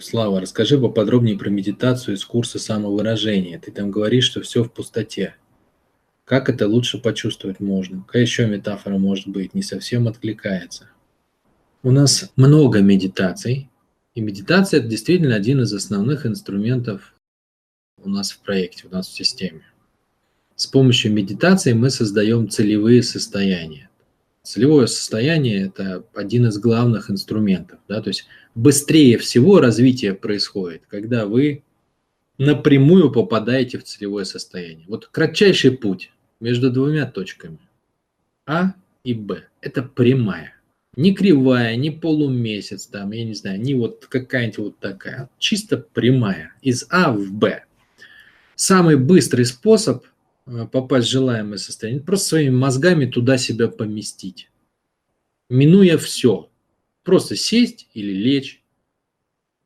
Слава, расскажи поподробнее про медитацию из курса самовыражения. Ты там говоришь, что все в пустоте. Как это лучше почувствовать можно? Какая еще метафора может быть? Не совсем откликается. У нас много медитаций, и медитация – это действительно один из основных инструментов у нас в проекте, у нас в системе. С помощью медитации мы создаем целевые состояния. Целевое состояние – это один из главных инструментов. Да? То есть быстрее всего развитие происходит, когда вы напрямую попадаете в целевое состояние. Вот кратчайший путь между двумя точками А и Б – это прямая. Не кривая, не полумесяц, там, я не знаю, не вот какая-нибудь вот такая. Чисто прямая. Из А в Б. Самый быстрый способ э, попасть в желаемое состояние – просто своими мозгами туда себя поместить. Минуя все. Просто сесть или лечь,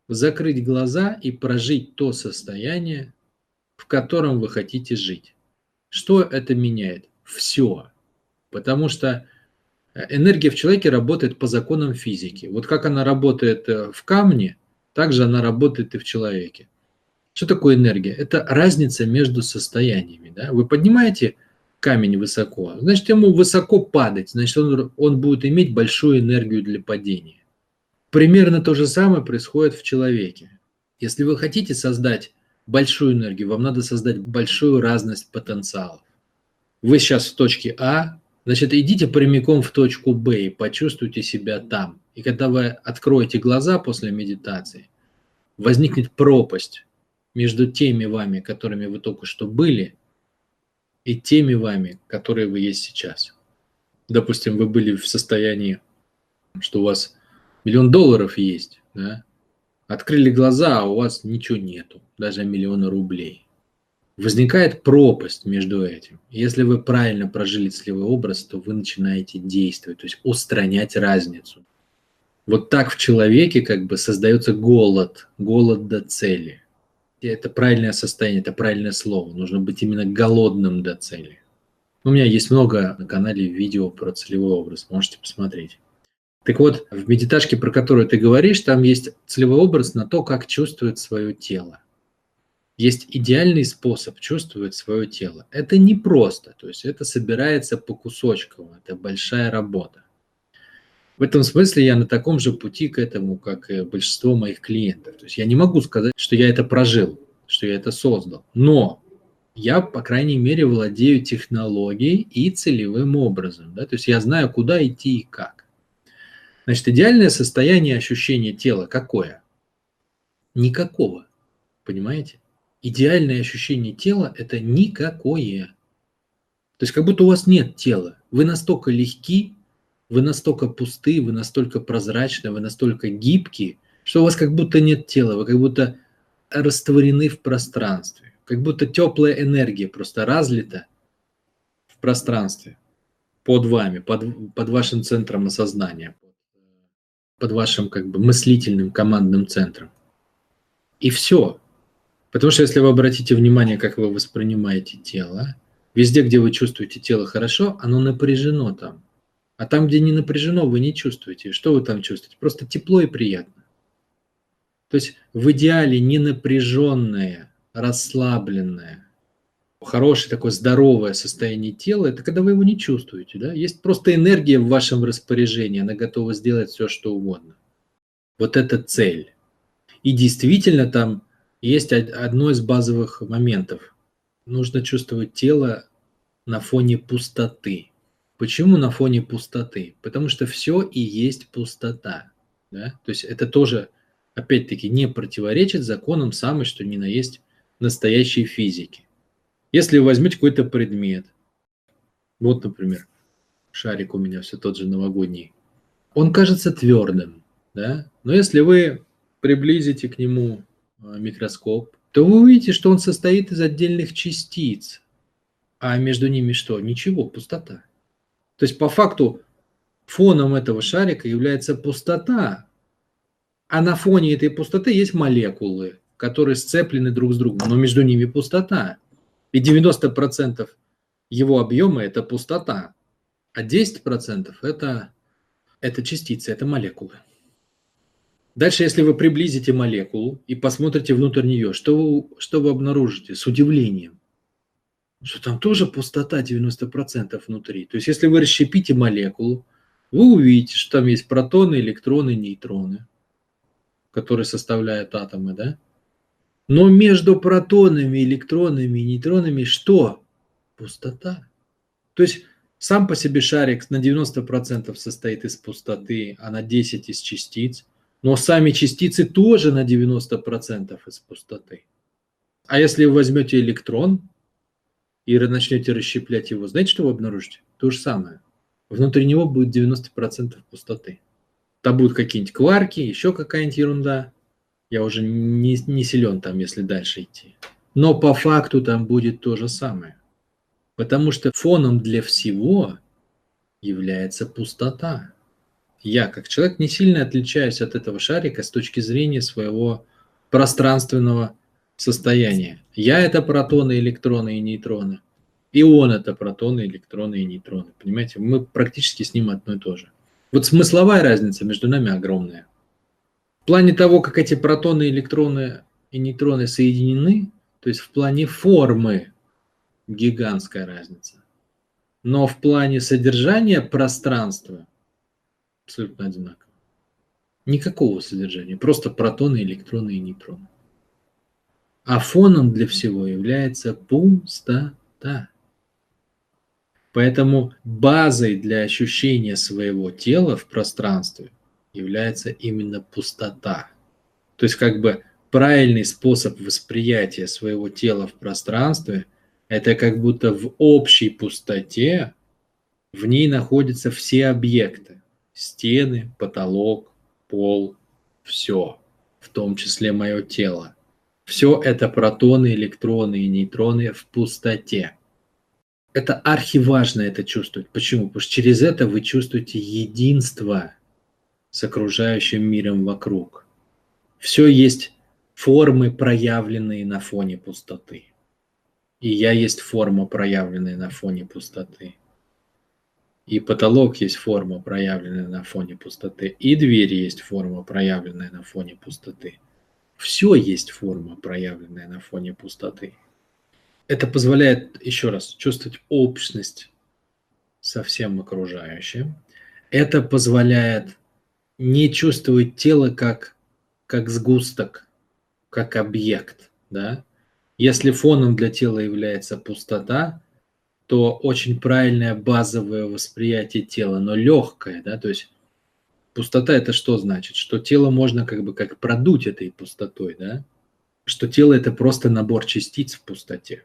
закрыть глаза и прожить то состояние, в котором вы хотите жить. Что это меняет? Все. Потому что э, энергия в человеке работает по законам физики. Вот как она работает э, в камне, так же она работает и в человеке. Что такое энергия? Это разница между состояниями. Да? Вы поднимаете камень высоко, значит ему высоко падать, значит он, он будет иметь большую энергию для падения. Примерно то же самое происходит в человеке. Если вы хотите создать большую энергию, вам надо создать большую разность потенциалов. Вы сейчас в точке А, значит, идите прямиком в точку Б и почувствуйте себя там. И когда вы откроете глаза после медитации, возникнет пропасть между теми вами, которыми вы только что были, и теми вами, которые вы есть сейчас. Допустим, вы были в состоянии, что у вас миллион долларов есть, да? открыли глаза, а у вас ничего нету, даже миллиона рублей. Возникает пропасть между этим. Если вы правильно прожили целевой образ, то вы начинаете действовать, то есть устранять разницу. Вот так в человеке как бы создается голод, голод до цели. Это правильное состояние, это правильное слово. Нужно быть именно голодным до цели. У меня есть много на канале видео про целевой образ, можете посмотреть. Так вот, в медиташке, про которую ты говоришь, там есть целевой образ на то, как чувствует свое тело. Есть идеальный способ чувствовать свое тело. Это не просто, то есть это собирается по кусочкам, это большая работа. В этом смысле я на таком же пути к этому, как и большинство моих клиентов. То есть я не могу сказать, что я это прожил, что я это создал. Но я, по крайней мере, владею технологией и целевым образом. Да? То есть я знаю, куда идти и как. Значит, идеальное состояние ощущения тела какое? Никакого. Понимаете? Идеальное ощущение тела – это никакое. То есть как будто у вас нет тела. Вы настолько легки, вы настолько пусты, вы настолько прозрачны, вы настолько гибкие, что у вас как будто нет тела, вы как будто растворены в пространстве. Как будто теплая энергия просто разлита в пространстве под вами, под, под вашим центром осознания под вашим как бы мыслительным командным центром. И все. Потому что если вы обратите внимание, как вы воспринимаете тело, везде, где вы чувствуете тело хорошо, оно напряжено там. А там, где не напряжено, вы не чувствуете. Что вы там чувствуете? Просто тепло и приятно. То есть в идеале не напряженное, расслабленное, хорошее такое здоровое состояние тела, это когда вы его не чувствуете. Да? Есть просто энергия в вашем распоряжении, она готова сделать все, что угодно. Вот это цель. И действительно там есть одно из базовых моментов. Нужно чувствовать тело на фоне пустоты. Почему на фоне пустоты? Потому что все и есть пустота. Да? То есть это тоже, опять-таки, не противоречит законам самой, что ни на есть настоящей физики. Если вы возьмете какой-то предмет, вот, например, шарик у меня все тот же новогодний, он кажется твердым, да? но если вы приблизите к нему а, микроскоп, то вы увидите, что он состоит из отдельных частиц, а между ними что? Ничего, пустота. То есть по факту фоном этого шарика является пустота, а на фоне этой пустоты есть молекулы, которые сцеплены друг с другом, но между ними пустота. И 90% его объема – это пустота, а 10% это, это частицы, это молекулы. Дальше, если вы приблизите молекулу и посмотрите внутрь нее, что вы, что вы обнаружите? С удивлением, что там тоже пустота 90% внутри. То есть, если вы расщепите молекулу, вы увидите, что там есть протоны, электроны, нейтроны, которые составляют атомы, да? Но между протонами, электронами и нейтронами что? Пустота. То есть сам по себе шарик на 90% состоит из пустоты, а на 10% из частиц. Но сами частицы тоже на 90% из пустоты. А если вы возьмете электрон и начнете расщеплять его, знаете, что вы обнаружите? То же самое. Внутри него будет 90% пустоты. Там будут какие-нибудь кварки, еще какая-нибудь ерунда. Я уже не, не силен там, если дальше идти. Но по факту там будет то же самое. Потому что фоном для всего является пустота. Я, как человек, не сильно отличаюсь от этого шарика с точки зрения своего пространственного состояния. Я – это протоны, электроны и нейтроны. И он – это протоны, электроны и нейтроны. Понимаете, мы практически с ним одно и то же. Вот смысловая разница между нами огромная. В плане того, как эти протоны, электроны и нейтроны соединены, то есть в плане формы гигантская разница. Но в плане содержания пространства абсолютно одинаково. Никакого содержания, просто протоны, электроны и нейтроны. А фоном для всего является пустота. Поэтому базой для ощущения своего тела в пространстве является именно пустота. То есть как бы правильный способ восприятия своего тела в пространстве – это как будто в общей пустоте в ней находятся все объекты. Стены, потолок, пол, все, в том числе мое тело. Все это протоны, электроны и нейтроны в пустоте. Это архиважно это чувствовать. Почему? Потому что через это вы чувствуете единство с окружающим миром вокруг. Все есть формы, проявленные на фоне пустоты. И я есть форма, проявленная на фоне пустоты. И потолок есть форма, проявленная на фоне пустоты. И дверь есть форма, проявленная на фоне пустоты. Все есть форма, проявленная на фоне пустоты. Это позволяет, еще раз, чувствовать общность со всем окружающим. Это позволяет не чувствовать тело как, как сгусток, как объект. Да? Если фоном для тела является пустота, то очень правильное базовое восприятие тела, но легкое, да, то есть пустота это что значит? Что тело можно как бы как продуть этой пустотой, да? Что тело это просто набор частиц в пустоте.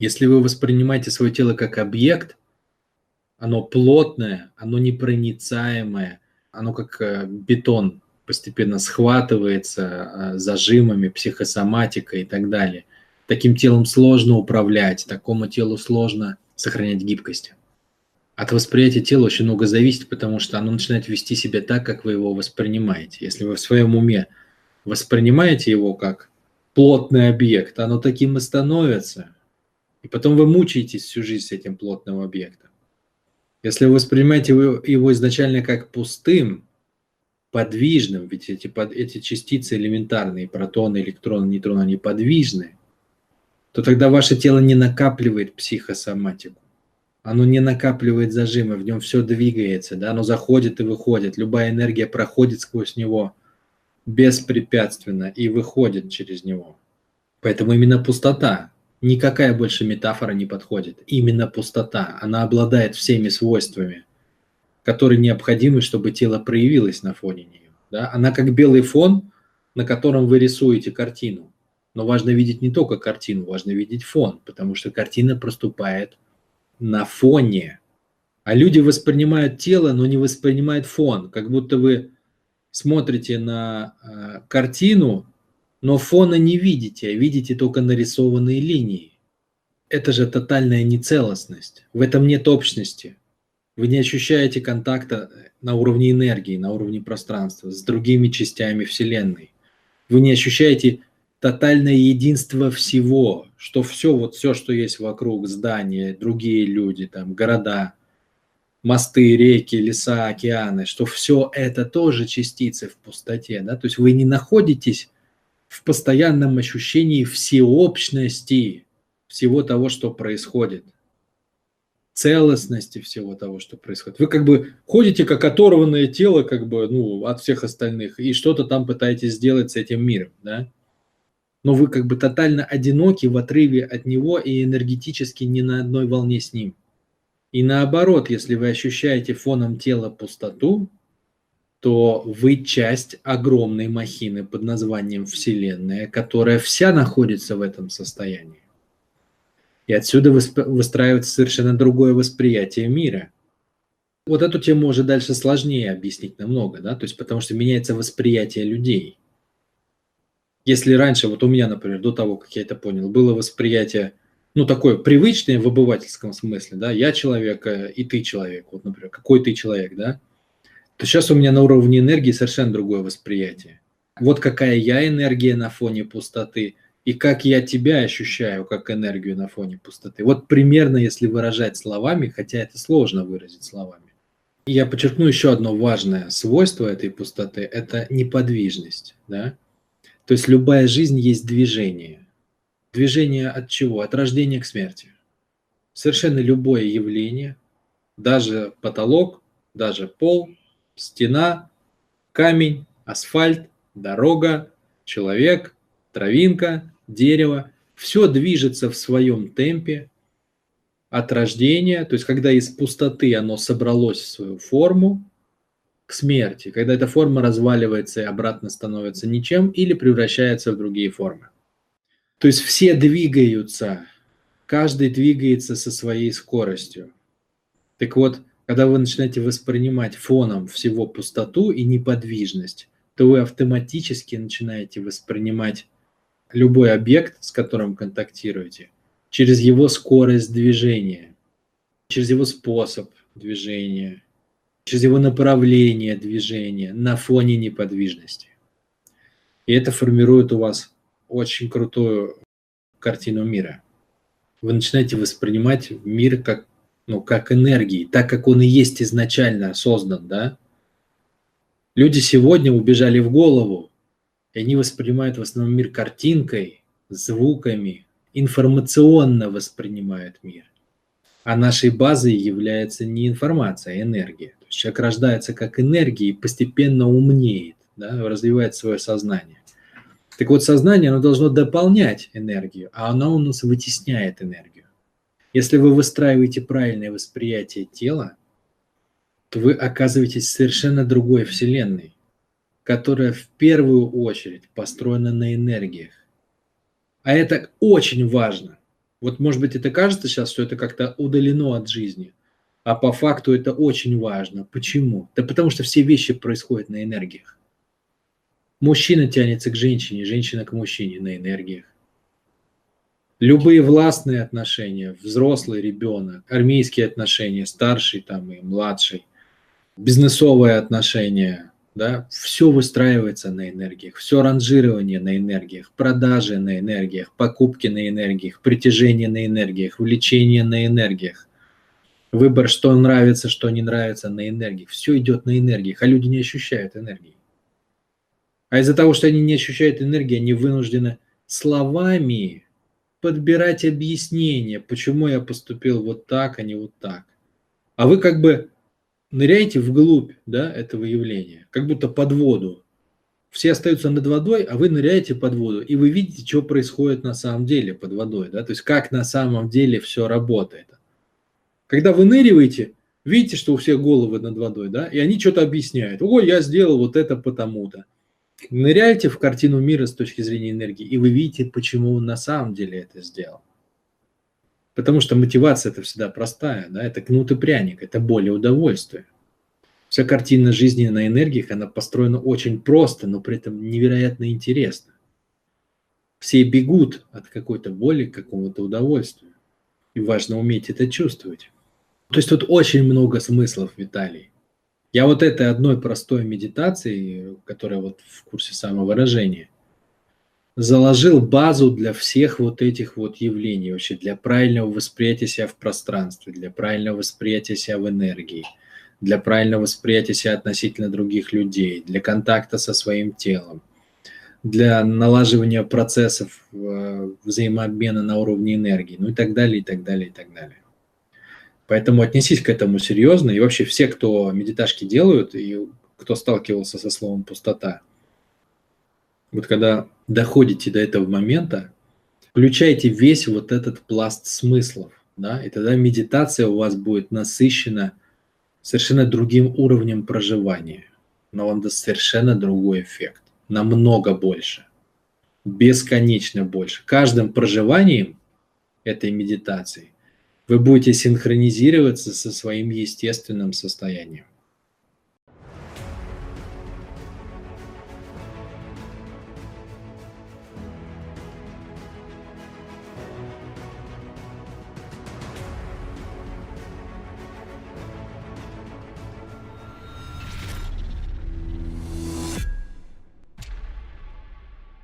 Если вы воспринимаете свое тело как объект, оно плотное, оно непроницаемое, оно как э, бетон постепенно схватывается э, зажимами, психосоматикой и так далее. Таким телом сложно управлять, такому телу сложно сохранять гибкость. От восприятия тела очень много зависит, потому что оно начинает вести себя так, как вы его воспринимаете. Если вы в своем уме воспринимаете его как плотный объект, оно таким и становится. И потом вы мучаетесь всю жизнь с этим плотным объектом. Если вы воспринимаете его, изначально как пустым, подвижным, ведь эти, под, эти частицы элементарные, протоны, электроны, нейтроны, они подвижны, то тогда ваше тело не накапливает психосоматику. Оно не накапливает зажимы, в нем все двигается, да, оно заходит и выходит. Любая энергия проходит сквозь него беспрепятственно и выходит через него. Поэтому именно пустота Никакая больше метафора не подходит. Именно пустота. Она обладает всеми свойствами, которые необходимы, чтобы тело проявилось на фоне нее. Да? Она как белый фон, на котором вы рисуете картину. Но важно видеть не только картину, важно видеть фон, потому что картина проступает на фоне. А люди воспринимают тело, но не воспринимают фон, как будто вы смотрите на э, картину но фона не видите, а видите только нарисованные линии. Это же тотальная нецелостность. В этом нет общности. Вы не ощущаете контакта на уровне энергии, на уровне пространства с другими частями Вселенной. Вы не ощущаете тотальное единство всего, что все, вот все, что есть вокруг, здания, другие люди, там, города, мосты, реки, леса, океаны, что все это тоже частицы в пустоте, да, то есть вы не находитесь в постоянном ощущении всеобщности всего того, что происходит, целостности всего того, что происходит. Вы как бы ходите как оторванное тело, как бы, ну, от всех остальных, и что-то там пытаетесь сделать с этим миром, да, но вы как бы тотально одиноки в отрыве от него и энергетически не на одной волне с ним. И наоборот, если вы ощущаете фоном тела пустоту, то вы часть огромной махины под названием Вселенная, которая вся находится в этом состоянии. И отсюда выстраивается совершенно другое восприятие мира. Вот эту тему уже дальше сложнее объяснить намного, да, то есть потому что меняется восприятие людей. Если раньше, вот у меня, например, до того, как я это понял, было восприятие ну, такое привычное в обывательском смысле, да, я человек, э, и ты человек, вот, например, какой ты человек, да, то сейчас у меня на уровне энергии совершенно другое восприятие. Вот какая я энергия на фоне пустоты, и как я тебя ощущаю как энергию на фоне пустоты. Вот примерно, если выражать словами, хотя это сложно выразить словами. Я подчеркну еще одно важное свойство этой пустоты – это неподвижность. Да? То есть любая жизнь есть движение. Движение от чего? От рождения к смерти. Совершенно любое явление, даже потолок, даже пол, стена, камень, асфальт, дорога, человек, травинка, дерево, все движется в своем темпе от рождения, то есть когда из пустоты оно собралось в свою форму, к смерти, когда эта форма разваливается и обратно становится ничем или превращается в другие формы. То есть все двигаются, каждый двигается со своей скоростью. Так вот, когда вы начинаете воспринимать фоном всего пустоту и неподвижность, то вы автоматически начинаете воспринимать любой объект, с которым контактируете, через его скорость движения, через его способ движения, через его направление движения на фоне неподвижности. И это формирует у вас очень крутую картину мира. Вы начинаете воспринимать мир как, ну, как энергии, так как он и есть изначально создан, да? Люди сегодня убежали в голову, и они воспринимают в основном мир картинкой, звуками, информационно воспринимают мир. А нашей базой является не информация, а энергия. То есть человек рождается как энергия и постепенно умнеет, да, развивает свое сознание. Так вот, сознание, оно должно дополнять энергию, а оно у нас вытесняет энергию. Если вы выстраиваете правильное восприятие тела, то вы оказываетесь в совершенно другой вселенной, которая в первую очередь построена на энергиях. А это очень важно. Вот, может быть, это кажется сейчас, что это как-то удалено от жизни, а по факту это очень важно. Почему? Да потому что все вещи происходят на энергиях. Мужчина тянется к женщине, женщина к мужчине на энергиях. Любые властные отношения, взрослый ребенок, армейские отношения, старший там и младший, бизнесовые отношения, да, все выстраивается на энергиях, все ранжирование на энергиях, продажи на энергиях, покупки на энергиях, притяжение на энергиях, влечение на энергиях, выбор, что нравится, что не нравится на энергиях, все идет на энергиях, а люди не ощущают энергии. А из-за того, что они не ощущают энергии, они вынуждены словами подбирать объяснение, почему я поступил вот так, а не вот так. А вы как бы ныряете вглубь да, этого явления, как будто под воду. Все остаются над водой, а вы ныряете под воду, и вы видите, что происходит на самом деле под водой, да, то есть как на самом деле все работает. Когда вы ныряете, видите, что у всех головы над водой, да, и они что-то объясняют. Ой, я сделал вот это потому-то. Ныряйте в картину мира с точки зрения энергии, и вы видите, почему он на самом деле это сделал. Потому что мотивация это всегда простая, да, это кнут и пряник, это боль и удовольствие. Вся картина жизни на энергиях, она построена очень просто, но при этом невероятно интересно. Все бегут от какой-то боли к какому-то удовольствию. И важно уметь это чувствовать. То есть тут очень много смыслов, Виталий. Я вот этой одной простой медитацией, которая вот в курсе самовыражения, заложил базу для всех вот этих вот явлений, вообще для правильного восприятия себя в пространстве, для правильного восприятия себя в энергии, для правильного восприятия себя относительно других людей, для контакта со своим телом, для налаживания процессов э, взаимообмена на уровне энергии, ну и так далее, и так далее, и так далее. Поэтому отнесись к этому серьезно. И вообще все, кто медиташки делают, и кто сталкивался со словом пустота, вот когда доходите до этого момента, включайте весь вот этот пласт смыслов, да, и тогда медитация у вас будет насыщена совершенно другим уровнем проживания, но он даст совершенно другой эффект, намного больше, бесконечно больше. Каждым проживанием этой медитации вы будете синхронизироваться со своим естественным состоянием.